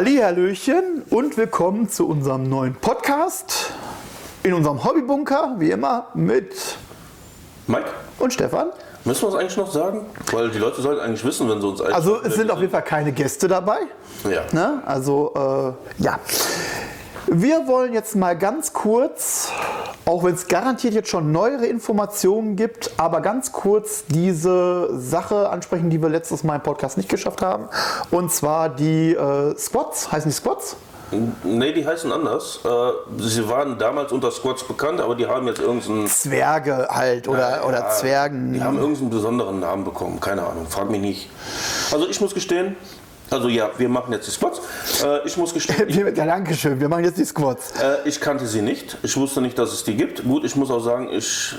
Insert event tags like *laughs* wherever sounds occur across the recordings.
Hallihallöchen und willkommen zu unserem neuen Podcast in unserem Hobbybunker, wie immer, mit Mike, und Stefan. müssen wir es eigentlich noch sagen? Weil die Leute sollten eigentlich wissen, wenn sie uns eigentlich. Also es sind auf jeden Fall keine Gäste dabei. Ja. Ne? Also äh, ja. Wir wollen jetzt mal ganz kurz, auch wenn es garantiert jetzt schon neuere Informationen gibt, aber ganz kurz diese Sache ansprechen, die wir letztes Mal im Podcast nicht geschafft haben. Und zwar die äh, Squats, heißen die Squats? Nee, die heißen anders. Äh, sie waren damals unter Squads bekannt, aber die haben jetzt irgendeinen. Zwerge halt oder, oder Ja, Zwergen. Die haben irgendeinen besonderen Namen bekommen. Keine Ahnung, frag mich nicht. Also ich muss gestehen, also ja, wir machen jetzt die Squads. Äh, ich muss gestehen, *laughs* Ja, Dankeschön, wir machen jetzt die Squats. äh, ich kannte sie nicht. Ich wusste nicht, dass es die gibt. Gut, ich muss auch sagen, ich.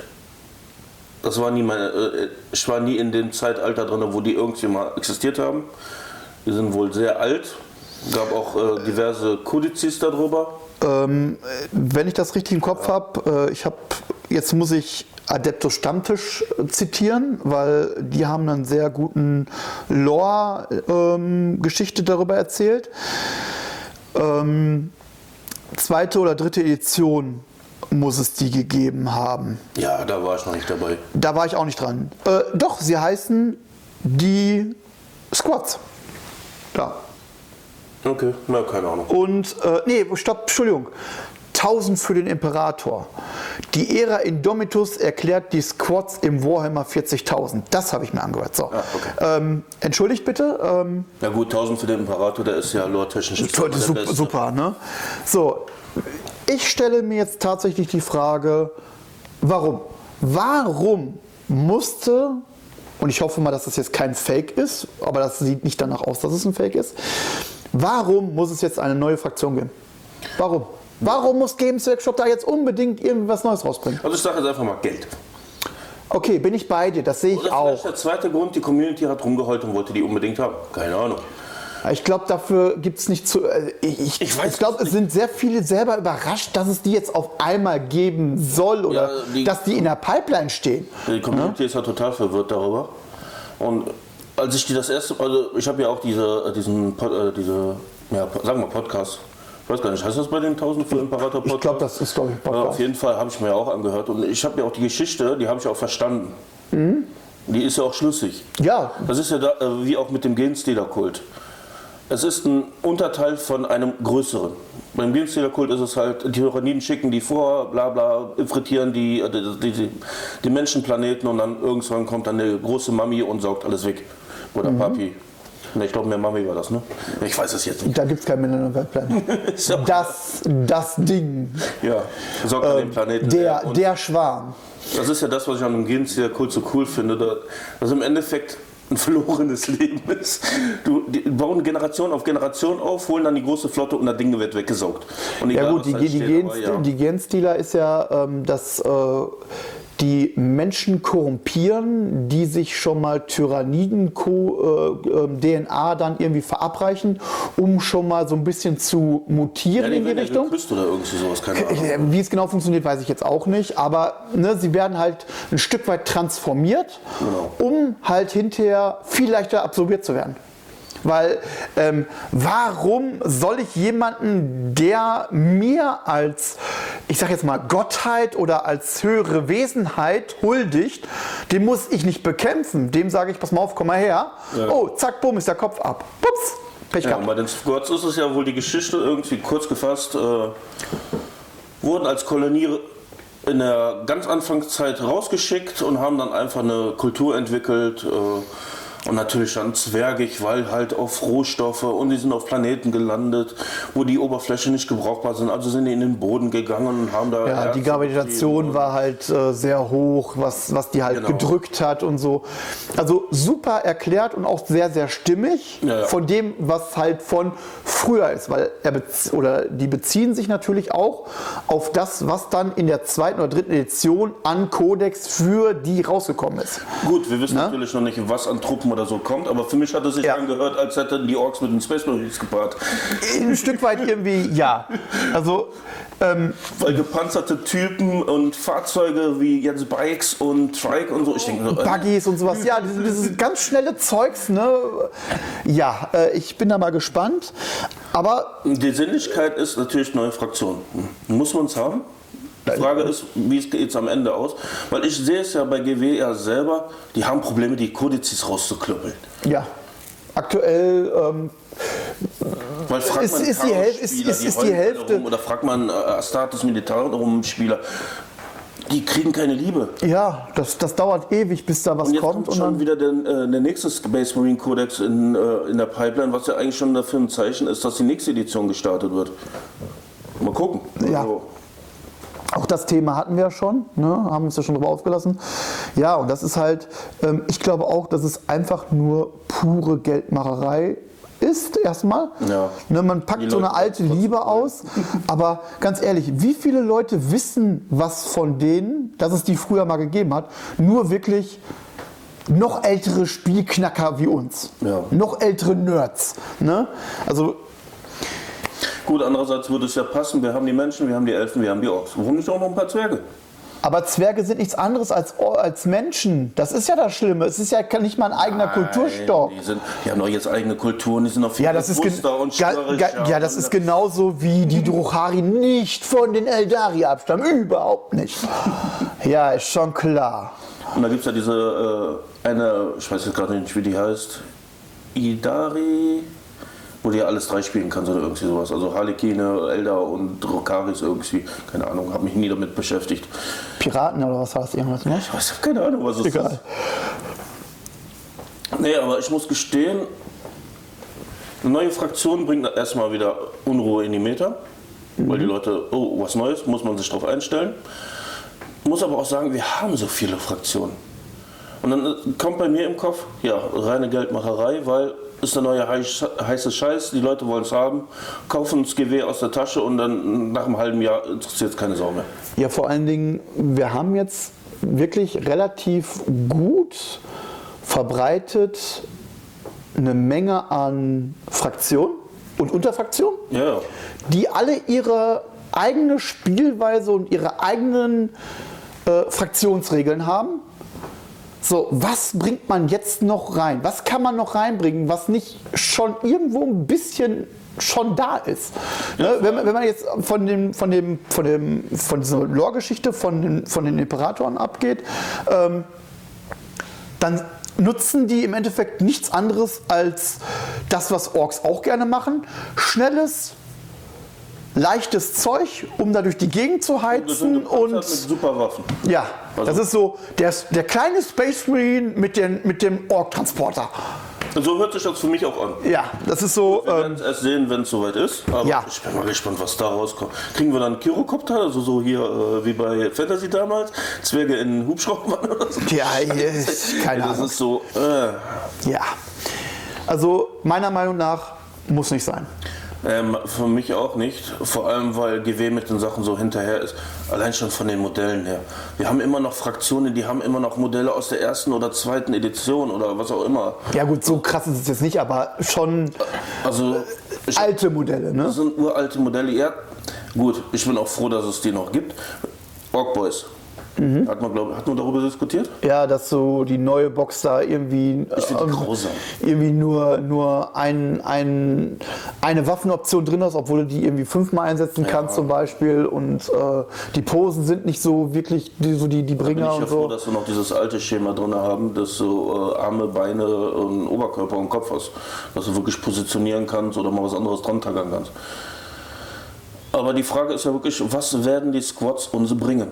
Das war nie meine. Äh, ich war nie in dem Zeitalter drin, wo die irgendwie mal existiert haben. Die sind wohl sehr alt. Gab auch äh, diverse Kodizes darüber. Ähm, wenn ich das richtig im Kopf habe, äh, ich habe, jetzt muss ich Adeptus Stammtisch äh, zitieren, weil die haben einen sehr guten Lore-Geschichte darüber erzählt. Ähm, zweite oder dritte Edition muss es die gegeben haben. Ja, da war ich noch nicht dabei. Da war ich auch nicht dran. Äh, doch, sie heißen die Squats. Da. Okay, na, keine Ahnung. Und, äh, nee, stopp, Entschuldigung. 1000 für den Imperator. Die Ära Indomitus erklärt die Squads im Warhammer 40.000. Das habe ich mir angehört. So. Ah, okay. ähm, entschuldigt bitte. Ähm, Na gut, 1000 für den Imperator, der ist ja lore-technisch super, Beste. super, ne? So, ich stelle mir jetzt tatsächlich die Frage, warum? Warum musste, und ich hoffe mal, dass das jetzt kein Fake ist, aber das sieht nicht danach aus, dass es ein Fake ist, warum muss es jetzt eine neue Fraktion geben? Warum? Warum muss Games Workshop da jetzt unbedingt irgendwas Neues rausbringen? Also ich sage jetzt einfach mal Geld. Okay, bin ich bei dir, das sehe ich Oder auch. vielleicht der zweite Grund, die Community hat rumgeheult und wollte die unbedingt haben. Keine Ahnung. Ich glaube, dafür gibt es nicht zu. äh, Ich, ich, Ich glaube, es sind sehr viele selber überrascht, dass es die jetzt auf einmal geben soll oder Ja, die- dass die in der Pipeline stehen. Die Community ist ja total verwirrt darüber. Und als ich die das erste, also ich habe ja auch diese, äh, diesen, äh, diese, ja, sagen wir Podcast. Ich weiß gar nicht, heißt das bei den 1000 für Imperator Podcast? Ich glaube, das ist, glaube ich, Ja, Podcast. auf jeden Fall habe ich mir ja auch angehört und ich habe ja auch die Geschichte, die habe ich auch verstanden. Die ist ja auch schlüssig. Ja, Das ist ja da, äh, wie auch mit dem Genstealer-Kult. Es ist ein Unterteil von einem größeren. Beim Genstealer-Kult ist es halt, die Tyranniden schicken die vor, bla bla, infiltrieren die, äh, die, die, die Menschenplaneten und dann irgendwann kommt dann eine große Mami und saugt alles weg. Oder Papi. Ne, ich glaube, mehr Mami war das, ne? Ich weiß es jetzt nicht. da gibt es keinen Millennium Weltplan. Ist ja- *laughs* Das, das Ding. Ja, saugt an den Planeten. Der. Und der Schwarm. Das ist ja das, was ich an dem Genstealer-Kult so cool finde, da- dass im Endeffekt ein verlorenes Leben ist. Du, die bauen Generation auf Generation auf, holen dann die große Flotte und das Ding wird weggesaugt. Und Ja gut, die, die, steht, Gen, aber ja. die Genstealer ist ja, ähm, dass äh, die Menschen korrumpieren, die sich schon mal Tyranniden-DNA dann irgendwie verabreichen, um schon mal so ein bisschen zu ja, mutieren die in die ja Richtung. oder irgendwie sowas, keine Ahnung. Äh, Wie es genau funktioniert, weiß ich jetzt auch nicht. Aber ne, sie werden halt ein Stück weit transformiert, Genau. um halt hinterher viel leichter absorbiert zu werden. Weil ähm, warum soll ich jemanden, der mir als, ich sag jetzt mal, Gottheit oder als höhere Wesenheit huldigt, den muss ich nicht bekämpfen. Dem sage ich, pass mal auf, komm mal her. Ja. Oh, zack, bumm, ist der Kopf ab. Pups, Pech Ja, gehabt. und bei den Squads ist es ja wohl die Geschichte irgendwie kurz gefasst, äh, wurden als Kolonie in der ganz Anfangszeit rausgeschickt und haben dann einfach eine Kultur entwickelt. Äh, und natürlich dann zwergig, weil halt auf Rohstoffe und die sind auf Planeten gelandet, wo die Oberfläche nicht gebrauchbar sind. Also sind die in den Boden gegangen und haben da. Ja, die Erze Gravitation war halt äh, sehr hoch, was, was die halt Genau. gedrückt hat und so. Also super erklärt und auch sehr, sehr stimmig Ja, ja. von dem, was halt von früher ist. Weil er oder die beziehen sich natürlich auch auf das, was dann in der zweiten oder dritten Edition an Codex für die rausgekommen ist. Gut, wir wissen Na? natürlich noch nicht, was an Truppen Oder so kommt, aber für mich hat es sich Ja. angehört, als hätten die Orks mit den Space Marines gepaart. Ein Stück weit irgendwie, ja. Also, ähm, Weil gepanzerte Typen und Fahrzeuge wie jetzt Bikes und Trike und so, ich denke so, äh, Buggies und sowas. Ja, dieses, ganz schnelle Zeugs, ne? Ja, äh, ich bin da mal gespannt. Aber die Sinnlichkeit ist natürlich neue Fraktionen. Muss man es haben? Die Frage ist, wie es geht am Ende aus? Weil ich sehe es ja bei GW ja selber, die haben Probleme, die Kodizes rauszuklöppeln. ja, aktuell ähm, Weil fragt Ist- man ist die Häl- ist- ist- ist die Hälfte- Rum, oder fragt man äh, Astartes Militarum Spieler, die kriegen keine Liebe. Ja, das, das dauert ewig, bis da was Und jetzt kommt. kommt Und schon wieder der, äh, der nächste Space Marine Codex in, äh, in der Pipeline, was ja eigentlich schon dafür ein Zeichen ist, dass die nächste Edition gestartet wird. Mal gucken. Ja. Also, auch das Thema hatten wir ja schon, ne? haben uns ja schon drüber aufgelassen. Ja, und das ist halt, ähm, ich glaube auch, dass es einfach nur pure Geldmacherei ist, erstmal. Ja. Ne, man packt Die so eine Leute alte Liebe aus. Aber ganz ehrlich, wie viele Leute wissen was von denen, dass es die früher mal gegeben hat, nur wirklich noch ältere Spielknacker wie uns. Ja. Noch ältere Nerds. Ne? Also gut, andererseits würde es ja passen, wir haben die Menschen, wir haben die Elfen, wir haben die Orks. Warum nicht auch noch ein paar Zwerge? Aber Zwerge sind nichts anderes als, als Menschen. Das ist ja das Schlimme. Es ist ja nicht mal ein eigener Kulturstock. Nein, Die, sind, die haben doch jetzt eigene Kulturen, die sind noch viel Ja, das ist, und ga, ja, das ist genauso wie die Druchari nicht von den Eldari abstammen. Überhaupt nicht. *laughs* Ja, ist schon klar. Und da gibt es ja diese äh, eine, ich weiß jetzt gerade nicht, wie die heißt, Idari, wo du ja alles drei spielen kannst oder irgendwie sowas. Also Harlekine, Eldar und Drokaris irgendwie. Keine Ahnung, habe mich nie damit beschäftigt. Piraten oder was war das irgendwas, ne? Ich weiß keine Ahnung, was es Egal. ist. Nee, aber ich muss gestehen, eine neue Fraktion bringt erstmal wieder Unruhe in die Meta. Weil die Leute, oh, was Neues, muss man sich darauf einstellen. Muss aber auch sagen, wir haben so viele Fraktionen. Und dann äh, kommt bei mir im Kopf, ja, reine Geldmacherei, weil ist der neue heiß- heiße Scheiß, die Leute wollen es haben, kaufen das GW aus der Tasche und dann nach einem halben Jahr interessiert es keine Sau mehr. Ja, vor allen Dingen, wir haben jetzt wirklich relativ gut verbreitet eine Menge an Fraktionen und Unterfraktionen. Ja. die alle ihre eigene Spielweise und ihre eigenen äh, Fraktionsregeln haben. So, was bringt man jetzt noch rein? Was kann man noch reinbringen, was nicht schon irgendwo ein bisschen schon da ist? Ne? Wenn, man, wenn man jetzt von, dem, von, dem, von, dem, von dieser Lore-Geschichte von den, von den Imperatoren abgeht, ähm, dann nutzen die im Endeffekt nichts anderes als das, was Orks auch gerne machen. Schnelles, leichtes Zeug, um da durch die Gegend zu heizen und mit super Waffen. ja, Also- das ist so der, der kleine Space Marine mit, den, mit dem Ork-Transporter. Und so hört sich das für mich auch an. Ja, das ist so. Wir Ähm, werden es erst sehen, wenn es soweit ist. Aber Ja. ich bin mal gespannt, was da rauskommt. Kriegen wir dann einen Kyrokopter, also so hier äh, wie bei Fantasy damals? Zwerge in Hubschraubern oder so? ja, yes, *laughs* keine das Ahnung. ist so. Äh, Ja. Also meiner Meinung nach muss nicht sein. Ähm, für mich auch nicht. Vor allem, weil GW mit den Sachen so hinterher ist. Allein schon von den Modellen her. Wir haben immer noch Fraktionen, die haben immer noch Modelle aus der ersten oder zweiten Edition oder was auch immer. Ja gut, so krass ist es jetzt nicht, aber schon Also. Ich, alte Modelle, ne? Das sind uralte Modelle. Ja, gut, ich bin auch froh, dass es die noch gibt. Ork Boys. Mhm. Hat, man, glaub, hat man darüber diskutiert? Ja, dass so die neue Box da irgendwie, grausam. irgendwie nur, nur ein, ein, eine Waffenoption drin ist, obwohl du die irgendwie fünfmal einsetzen kannst zum Beispiel. Und äh, die Posen sind nicht so wirklich die, so die, die Bin ich Bringer ja froh, so. dass wir noch dieses alte Schema drin haben, dass du äh, Arme, Beine, und Oberkörper und Kopf hast. Dass du wirklich positionieren kannst oder mal was anderes dran tackern kannst. Aber die Frage ist ja wirklich, was werden die Squads uns bringen?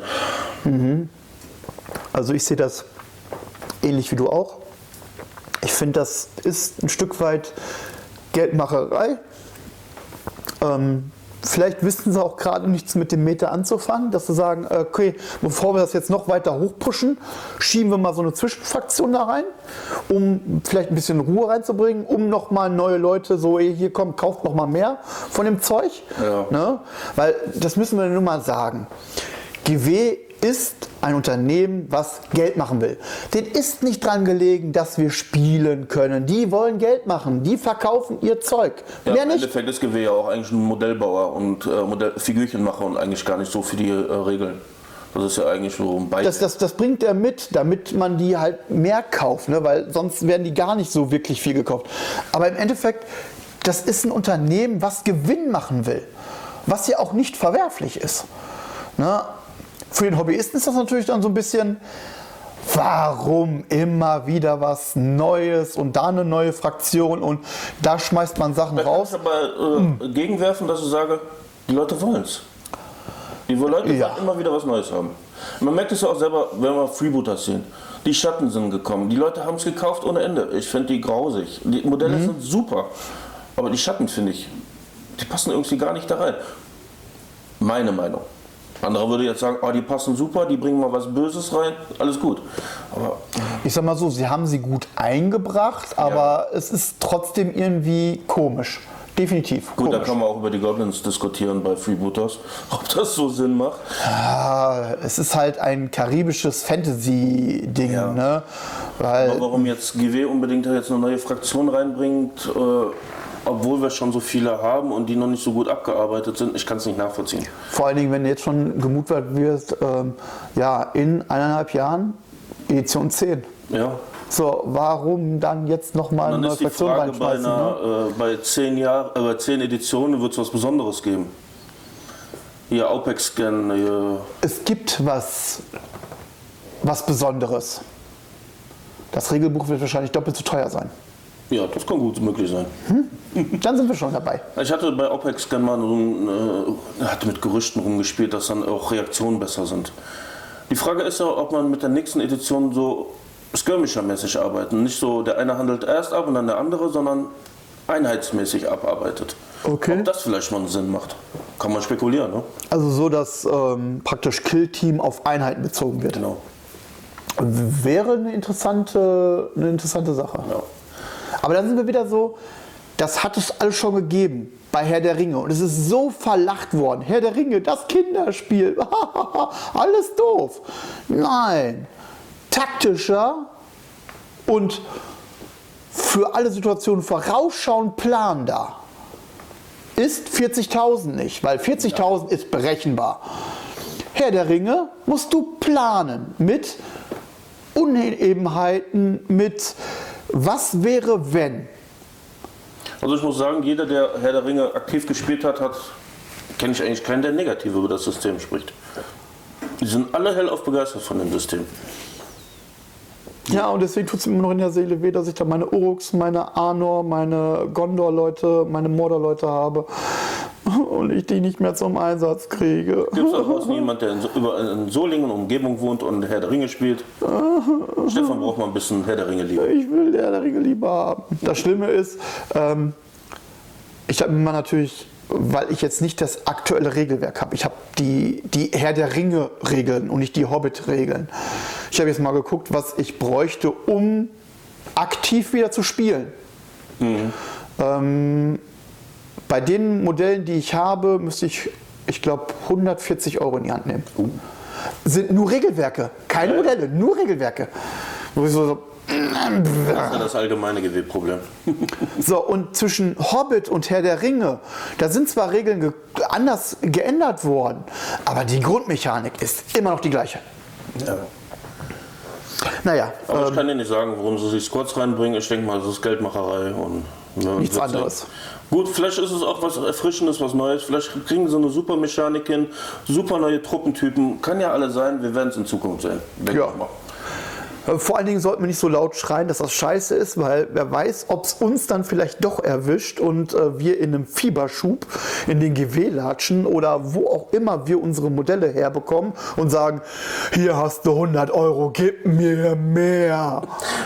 Also ich sehe das ähnlich wie du auch. Ich finde, das ist ein Stück weit Geldmacherei. Ähm, vielleicht wissen sie auch gerade nichts mit dem Meter anzufangen, dass sie sagen, äh, okay, bevor wir das jetzt noch weiter hochpushen, schieben wir mal so eine Zwischenfraktion da rein, um vielleicht ein bisschen Ruhe reinzubringen, um nochmal neue Leute so, ey, hier kommt, kauft noch mal mehr von dem Zeug. Ja. Ne? Weil das müssen wir nur mal sagen. GW ist ein Unternehmen, was Geld machen will. Den ist nicht dran gelegen, dass wir spielen können. Die wollen Geld machen. Die verkaufen ihr Zeug. Ja, Mehr Im nicht. Endeffekt ist GW ja auch eigentlich ein Modellbauer und äh, Modell Figürchenmacher und eigentlich gar nicht so für die äh, Regeln. Das ist ja eigentlich so ein Beispiel. Das, das, das bringt er mit, damit man die halt mehr kauft, ne? weil sonst werden die gar nicht so wirklich viel gekauft. Aber im Endeffekt, das ist ein Unternehmen, was Gewinn machen will, was ja auch nicht verwerflich ist. Ne? Für den Hobbyisten ist das natürlich dann so ein bisschen, warum immer wieder was Neues und da eine neue Fraktion und da schmeißt man Sachen Da kann raus. ich aber äh, gegenwerfen, dass ich sage, die Leute wollen es. Die Leute Ja. wollen immer wieder was Neues haben. Man merkt es ja auch selber, wenn wir Freebooters sehen. Die Schatten sind gekommen. Die Leute haben es gekauft ohne Ende. Ich finde die grausig. Die Modelle Mhm. sind super. Aber die Schatten, finde ich, die passen irgendwie gar nicht da rein. Meine Meinung. Andere würde jetzt sagen, oh, die passen super, die bringen mal was Böses rein, alles gut. Aber Ich sag mal so, sie haben sie gut eingebracht, aber es ist trotzdem irgendwie komisch. Definitiv. gut, da komisch. kann man auch über die Goblins diskutieren bei Freebooters, *laughs* ob das so Sinn macht. Ah, es ist halt ein karibisches Fantasy-Ding, Ja. ne? Weil, Aber warum jetzt GW unbedingt da jetzt eine neue Fraktion reinbringt, äh, obwohl wir schon so viele haben und die noch nicht so gut abgearbeitet sind, ich kann es nicht nachvollziehen. vor allen Dingen, wenn jetzt schon gemutwert wird, ähm, ja, in eineinhalb Jahren Edition 10. Ja. So, warum dann jetzt nochmal eine neue Fraktion Frage, bei, reinschmeißen? Ne? einer, äh, bei, zehn Jahr, äh, bei zehn Editionen wird es was Besonderes geben. Hier Aupex-Scan, hier Es gibt was, was Besonderes. Das Regelbuch wird wahrscheinlich doppelt so teuer sein. Ja, das kann gut möglich sein. Dann sind wir schon dabei. Ich hatte bei OPEX gerne mal so ein, äh, hatte mit Gerüchten rumgespielt, dass dann auch Reaktionen besser sind. Die Frage ist ja, ob man mit der nächsten Edition so skirmisher-mäßig arbeiten. Nicht so, der eine handelt erst ab und dann der andere, sondern einheitsmäßig abarbeitet. Okay. Ob das vielleicht mal einen Sinn macht. Kann man spekulieren, ne? Also so, dass ähm, praktisch Kill-Team auf Einheiten bezogen wird. Genau. Wäre eine interessante, eine interessante Sache. Ja. Aber dann sind wir wieder so, das hat es alles schon gegeben bei Herr der Ringe. Und es ist so verlacht worden. Herr der Ringe, das Kinderspiel. *laughs* alles doof. Nein. Taktischer und für alle Situationen vorausschauend planender ist 40.000 nicht, weil 40.000 ist berechenbar. Herr der Ringe musst du planen mit Unebenheiten, mit was wäre wenn. Also ich muss sagen, jeder, der Herr der Ringe aktiv gespielt hat, hat kenne ich eigentlich keinen, der negativ über das System spricht. Die sind alle hellauf begeistert von dem System. Ja, und deswegen tut es mir immer noch in der Seele weh, dass ich da meine Uruks, meine Arnor, meine Gondor-Leute, meine Mordor-Leute habe *laughs* und ich die nicht mehr zum Einsatz kriege. Gibt es da draußen jemand, der in, So- über, in Solingen Umgebung wohnt und Herr der Ringe spielt? *laughs* Stefan braucht mal ein bisschen Herr der Ringe liebe. Ich will der der Ringe lieber haben. Das Schlimme ist, ähm, ich habe immer natürlich, weil ich jetzt nicht das aktuelle Regelwerk habe, ich habe die, die Herr der Ringe Regeln und nicht die Hobbit Regeln. Ich habe jetzt mal geguckt, was ich bräuchte, um aktiv wieder zu spielen. Ähm, bei den Modellen, die ich habe, müsste ich, ich glaube, 140 Euro in die Hand nehmen. Sind nur Regelwerke, keine Modelle, nur Regelwerke. Wo ich so, so Das ist ja das allgemeine GW-Problem. *laughs* so, und zwischen Hobbit und Herr der Ringe, da sind zwar Regeln ge anders geändert worden, aber die Grundmechanik ist immer noch die gleiche. Ja. Naja, Aber ähm, ich kann dir nicht sagen, warum sie sich Squads reinbringen. Ich denke mal, das ist Geldmacherei und ja, Nichts anderes. Gut, vielleicht ist es auch was Erfrischendes, was Neues. Vielleicht kriegen sie eine super Mechanik hin, super neue Truppentypen. Kann ja alle sein, wir werden es in Zukunft sehen. Denke Ja. ich mal. Äh, vor allen Dingen sollten wir nicht so laut schreien, dass das scheiße ist, weil wer weiß, ob es uns dann vielleicht doch erwischt und äh, wir in einem Fieberschub in den GW latschen oder wo auch immer wir unsere Modelle herbekommen und sagen, hier hast du 100 Euro, gib mir mehr.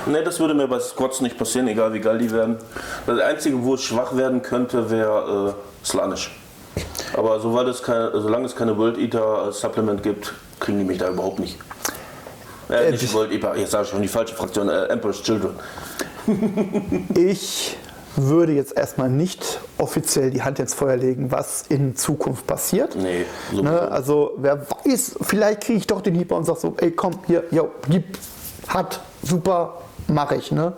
Ne, das würde mir bei Squads nicht passieren, egal wie geil die werden. Das Einzige, wo es schwach werden könnte, wäre äh, Slanish. Aber es keine, solange es keine World Eater als Supplement gibt, kriegen die mich da überhaupt nicht. Äh, nicht World Eater, jetzt sage ich schon die falsche Fraktion, äh, Emperor's Children. *laughs* Ich würde jetzt erstmal nicht offiziell die Hand ins Feuer legen, was in Zukunft passiert. Nee, so Ne, also wer weiß, vielleicht kriege ich doch den Hieb und sage so, ey komm, hier, jo, gib, hat, super, mache ich. Ne?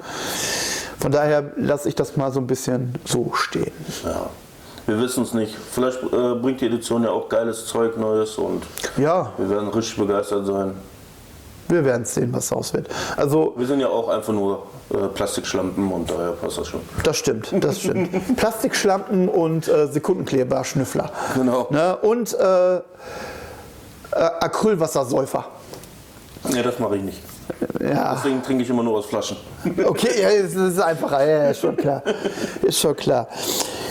Von daher lasse ich das mal so ein bisschen so stehen. Ja. Wir wissen es nicht. Vielleicht äh, bringt die Edition ja auch geiles Zeug Neues und Ja, wir werden richtig begeistert sein. Wir werden sehen, was daraus wird. Also Wir sind ja auch einfach nur äh, Plastikschlampen und daher passt das schon. Das stimmt, das stimmt. *laughs* Plastikschlampen und äh, Sekundenkleber-Schnüffler. Genau. Ne? Und äh, äh, Acrylwassersäufer. Nee, das mache ich nicht. Ja, Deswegen trinke ich immer nur aus Flaschen. *laughs* okay, ja, das ist einfacher, ja, ist schon klar. Ist schon klar.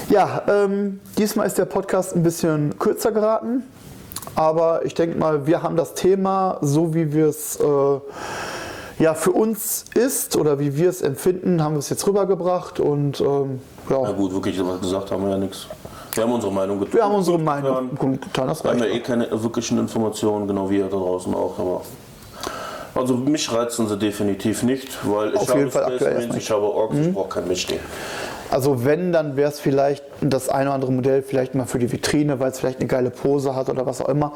Ja, ähm, diesmal ist der Podcast ein bisschen kürzer geraten, aber ich denke mal, wir haben das Thema, so wie wir es äh, ja, für uns ist oder wie wir es empfinden, haben wir es jetzt rübergebracht und ähm, Na ja, gut, wirklich was gesagt haben wir ja nichts. Wir haben unsere Meinung getan. wir haben unsere Meinung getan, das Wir haben ja eh keine wirklichen Informationen, genau wie ihr da draußen auch. Aber also mich reizen sie definitiv nicht, weil ich Auf habe jeden Fall aktuell ich habe Orks, ich brauche kein Mischding. Also wenn, dann wäre es vielleicht das eine oder andere Modell vielleicht mal für die Vitrine, weil es vielleicht eine geile Pose hat oder was auch immer.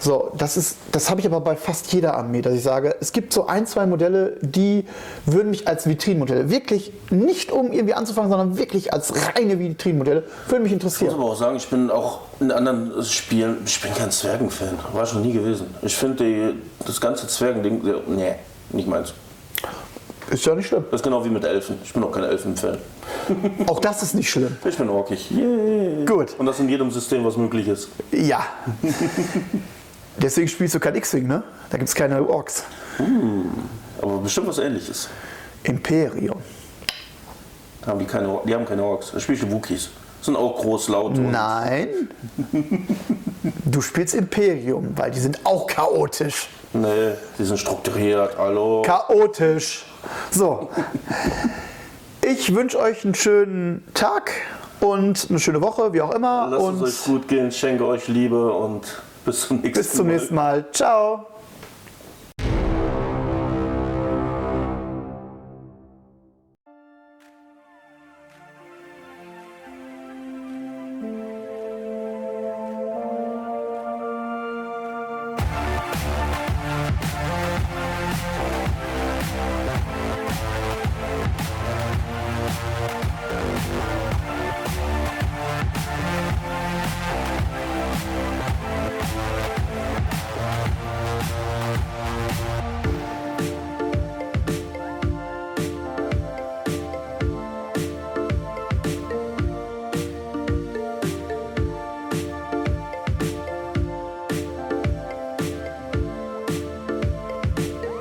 So, das ist, das habe ich aber bei fast jeder Armee, dass ich sage, es gibt so ein, zwei Modelle, die würden mich als Vitrinenmodelle wirklich nicht um irgendwie anzufangen, sondern wirklich als reine Vitrinenmodelle würden mich Ich muss interessieren. aber auch sagen, ich bin auch in anderen Spielen, ich bin kein Zwergenfan, war schon nie gewesen. Ich finde das ganze Zwergending, nee, nicht meins. Ist ja nicht schlimm. Das ist genau wie mit Elfen. Ich bin auch kein Elfenfan. *laughs* Auch das ist nicht schlimm. Ich bin orkig. Yeah. Gut. Und das in jedem System, was möglich ist. Ja. *laughs* Deswegen spielst du kein X-Wing, ne? Da gibt es keine Orks. Aber bestimmt was ähnliches. Imperium. Haben die, keine, die haben keine Orks. Da spiele ich Wookies. Sind auch groß, laut. und- Nein. Du spielst Imperium, weil die sind auch chaotisch. Nee, die sind strukturiert. Hallo. Chaotisch. So. Ich wünsche euch einen schönen Tag und eine schöne Woche, wie auch immer. Lasst und es euch gut gehen, schenke euch Liebe und bis zum nächsten Mal. Bis zum nächsten Mal. Ciao.